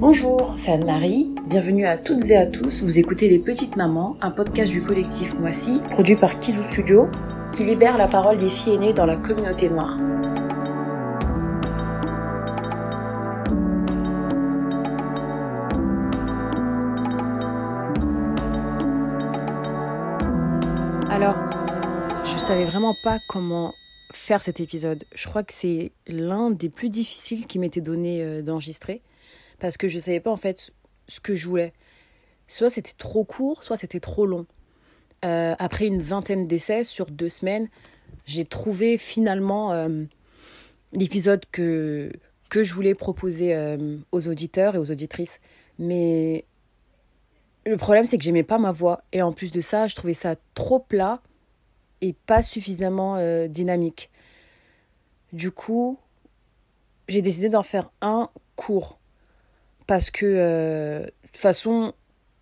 Bonjour, c'est Anne-Marie. Bienvenue à toutes et à tous. Vous écoutez Les Petites Mamans, un podcast du collectif Moissy, produit par Kizou Studio, qui libère la parole des filles aînées dans la communauté noire. Alors, je savais vraiment pas comment faire cet épisode. Je crois que c'est l'un des plus difficiles qui m'était donné euh, d'enregistrer parce que je savais pas en fait ce que je voulais. Soit c'était trop court, soit c'était trop long. Euh, après une vingtaine d'essais sur deux semaines, j'ai trouvé finalement euh, l'épisode que, que je voulais proposer euh, aux auditeurs et aux auditrices. Mais le problème, c'est que j'aimais pas ma voix. Et en plus de ça, je trouvais ça trop plat et pas suffisamment dynamique. Du coup, j'ai décidé d'en faire un court parce que euh, de toute façon,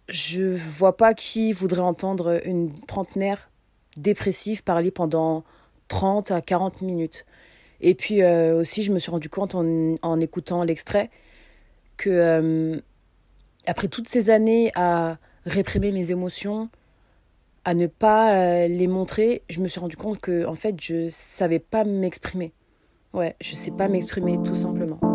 je vois pas qui voudrait entendre une trentenaire dépressive parler pendant 30 à 40 minutes. Et puis euh, aussi, je me suis rendu compte en, en écoutant l'extrait que euh, après toutes ces années à réprimer mes émotions, à ne pas les montrer, je me suis rendu compte que en fait, je savais pas m'exprimer. Ouais, je sais pas m'exprimer tout simplement.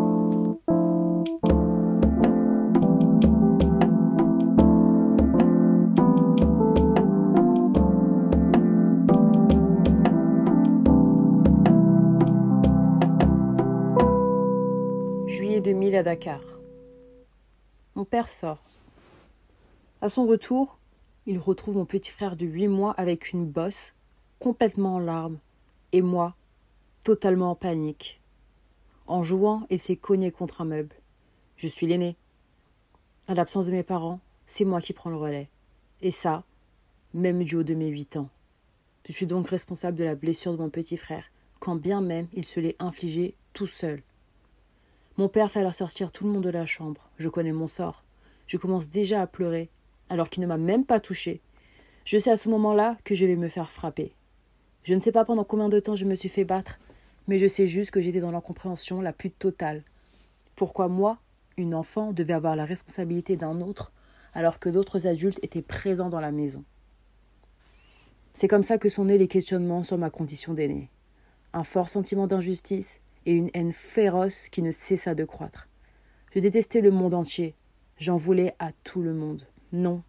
À Dakar. Mon père sort. À son retour, il retrouve mon petit frère de huit mois avec une bosse, complètement en larmes, et moi, totalement en panique. En jouant, il s'est cogné contre un meuble. Je suis l'aîné. À l'absence de mes parents, c'est moi qui prends le relais. Et ça, même du haut de mes huit ans. Je suis donc responsable de la blessure de mon petit frère, quand bien même il se l'est infligé tout seul. Mon père fait alors sortir tout le monde de la chambre. Je connais mon sort. Je commence déjà à pleurer, alors qu'il ne m'a même pas touché. Je sais à ce moment-là que je vais me faire frapper. Je ne sais pas pendant combien de temps je me suis fait battre, mais je sais juste que j'étais dans l'incompréhension la plus totale. Pourquoi moi, une enfant, devait avoir la responsabilité d'un autre, alors que d'autres adultes étaient présents dans la maison? C'est comme ça que sont nés les questionnements sur ma condition d'aîné. Un fort sentiment d'injustice, et une haine féroce qui ne cessa de croître. Je détestais le monde entier. J'en voulais à tout le monde. Non,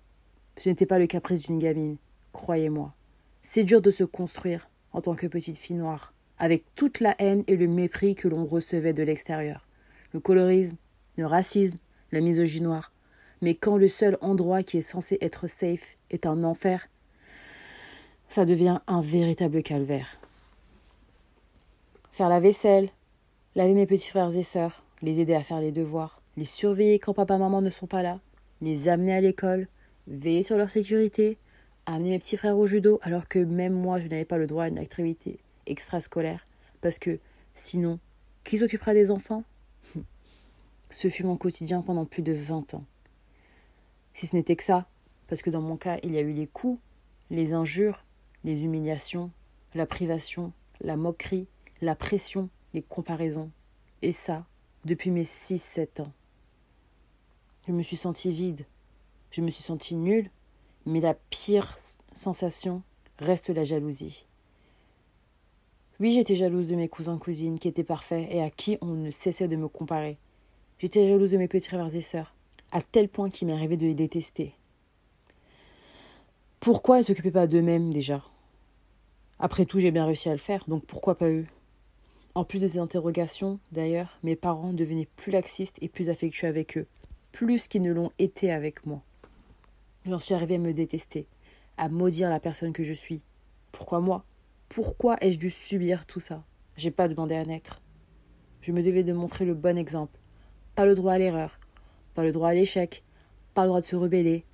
ce n'était pas le caprice d'une gamine, croyez-moi. C'est dur de se construire en tant que petite fille noire, avec toute la haine et le mépris que l'on recevait de l'extérieur. Le colorisme, le racisme, la misogynie noire. Mais quand le seul endroit qui est censé être safe est un enfer, ça devient un véritable calvaire. Faire la vaisselle, laver mes petits frères et sœurs, les aider à faire les devoirs, les surveiller quand papa et maman ne sont pas là, les amener à l'école, veiller sur leur sécurité, amener mes petits frères au judo alors que même moi je n'avais pas le droit à une activité extrascolaire parce que sinon, qui s'occupera des enfants? Ce fut mon quotidien pendant plus de 20 ans. Si ce n'était que ça, parce que dans mon cas, il y a eu les coups, les injures, les humiliations, la privation, la moquerie, la pression, les comparaisons. Et ça, depuis mes 6-7 ans. Je me suis sentie vide, je me suis sentie nulle, mais la pire sensation reste la jalousie. Oui, j'étais jalouse de mes cousins-cousines qui étaient parfaits et à qui on ne cessait de me comparer. J'étais jalouse de mes petits frères et sœurs, à tel point qu'il m'arrivait de les détester. Pourquoi ne s'occupaient pas d'eux-mêmes déjà? Après tout, j'ai bien réussi à le faire, donc pourquoi pas eux? En plus de ces interrogations, d'ailleurs, mes parents devenaient plus laxistes et plus affectueux avec eux, plus qu'ils ne l'ont été avec moi. J'en suis arrivée à me détester, à maudire la personne que je suis. Pourquoi moi? Pourquoi ai-je dû subir tout ça? J'ai pas demandé à naître. Je me devais de montrer le bon exemple. Pas le droit à l'erreur, pas le droit à l'échec, pas le droit de se rebeller,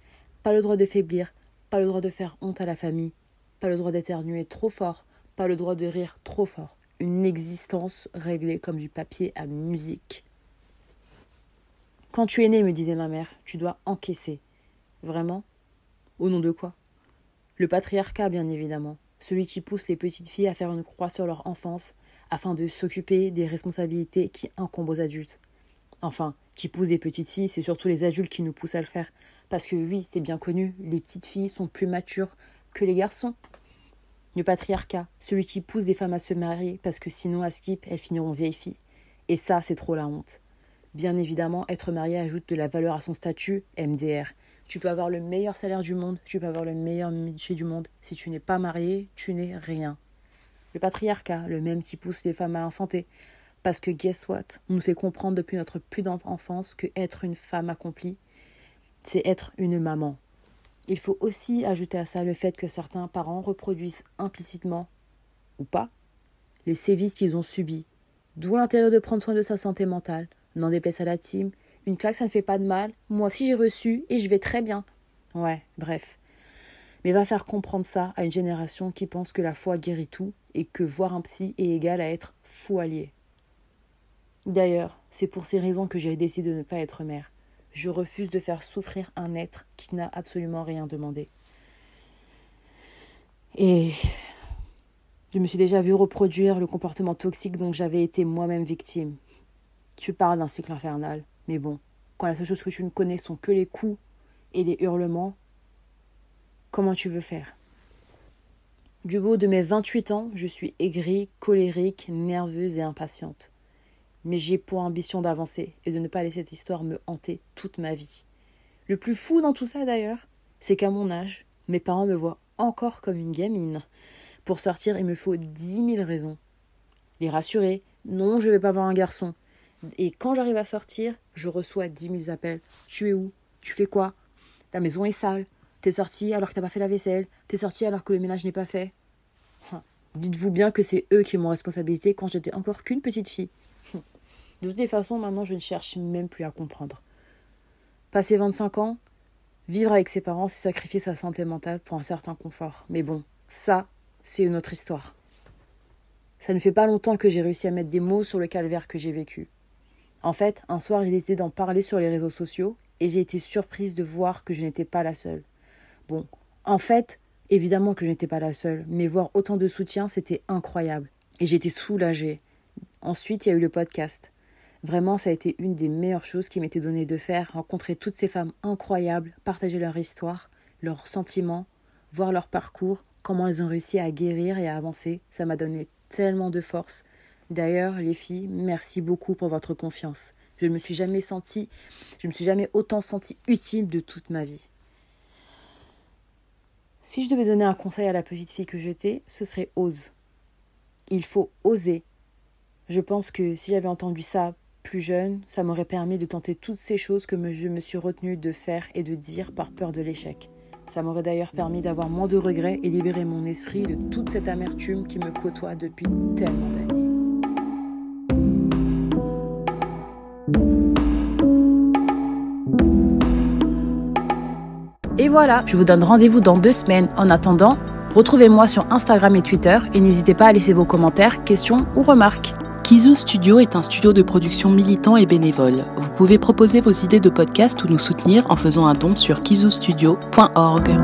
pas le droit de faiblir, pas le droit de faire honte à la famille, pas le droit d'éternuer trop fort, pas le droit de rire trop fort une existence réglée comme du papier à musique. Quand tu es né, me disait ma mère, tu dois encaisser. Vraiment? Au nom de quoi? Le patriarcat, bien évidemment, celui qui pousse les petites filles à faire une croix sur leur enfance afin de s'occuper des responsabilités qui incombent aux adultes. Enfin, qui poussent des petites filles, c'est surtout les adultes qui nous poussent à le faire. Parce que oui, c'est bien connu, les petites filles sont plus matures que les garçons. Le patriarcat, celui qui pousse des femmes à se marier parce que sinon à skip, elles finiront vieilles filles. Et ça, c'est trop la honte. Bien évidemment, être marié ajoute de la valeur à son statut, MDR. Tu peux avoir le meilleur salaire du monde, tu peux avoir le meilleur métier du monde. Si tu n'es pas marié, tu n'es rien. Le patriarcat, le même qui pousse les femmes à enfanter. Parce que guess what? On nous fait comprendre depuis notre prudente enfance que être une femme accomplie, c'est être une maman. Il faut aussi ajouter à ça le fait que certains parents reproduisent implicitement, ou pas, les sévices qu'ils ont subis. D'où l'intérêt de prendre soin de sa santé mentale. N'en déplaise à la team. Une claque, ça ne fait pas de mal. Moi aussi, j'ai reçu et je vais très bien. Ouais, bref. Mais va faire comprendre ça à une génération qui pense que la foi guérit tout et que voir un psy est égal à être fou allié. D'ailleurs, c'est pour ces raisons que j'ai décidé de ne pas être mère. Je refuse de faire souffrir un être qui n'a absolument rien demandé. Et je me suis déjà vu reproduire le comportement toxique dont j'avais été moi-même victime. Tu parles d'un cycle infernal, mais bon, quand la seule chose que tu ne connais sont que les coups et les hurlements, comment tu veux faire? Du beau de mes 28 ans, je suis aigrie, colérique, nerveuse et impatiente mais j'ai pour ambition d'avancer et de ne pas laisser cette histoire me hanter toute ma vie. Le plus fou dans tout ça d'ailleurs, c'est qu'à mon âge, mes parents me voient encore comme une gamine. Pour sortir, il me faut dix mille raisons. Les rassurer, non, je vais pas voir un garçon. Et quand j'arrive à sortir, je reçois dix mille appels. Tu es où? Tu fais quoi? La maison est sale. T'es sorti alors que t'as pas fait la vaisselle. T'es sorti alors que le ménage n'est pas fait. Dites-vous bien que c'est eux qui m'ont responsabilité quand j'étais encore qu'une petite fille. De toutes les façons, maintenant, je ne cherche même plus à comprendre. Passer 25 ans, vivre avec ses parents, c'est sacrifier sa santé mentale pour un certain confort. Mais bon, ça, c'est une autre histoire. Ça ne fait pas longtemps que j'ai réussi à mettre des mots sur le calvaire que j'ai vécu. En fait, un soir, j'ai décidé d'en parler sur les réseaux sociaux et j'ai été surprise de voir que je n'étais pas la seule. Bon, en fait, évidemment que je n'étais pas la seule, mais voir autant de soutien, c'était incroyable. Et j'étais soulagée. Ensuite, il y a eu le podcast. Vraiment, ça a été une des meilleures choses qui m'était donnée de faire, rencontrer toutes ces femmes incroyables, partager leur histoire, leurs sentiments, voir leur parcours, comment elles ont réussi à guérir et à avancer. Ça m'a donné tellement de force. D'ailleurs, les filles, merci beaucoup pour votre confiance. Je ne me suis jamais sentie, je me suis jamais autant sentie utile de toute ma vie. Si je devais donner un conseil à la petite fille que j'étais, ce serait ose. Il faut oser. Je pense que si j'avais entendu ça plus jeune, ça m'aurait permis de tenter toutes ces choses que je me suis retenue de faire et de dire par peur de l'échec. Ça m'aurait d'ailleurs permis d'avoir moins de regrets et libérer mon esprit de toute cette amertume qui me côtoie depuis tellement d'années. Et voilà, je vous donne rendez-vous dans deux semaines. En attendant, retrouvez-moi sur Instagram et Twitter et n'hésitez pas à laisser vos commentaires, questions ou remarques. Kizu Studio est un studio de production militant et bénévole. Vous pouvez proposer vos idées de podcast ou nous soutenir en faisant un don sur kizustudio.org.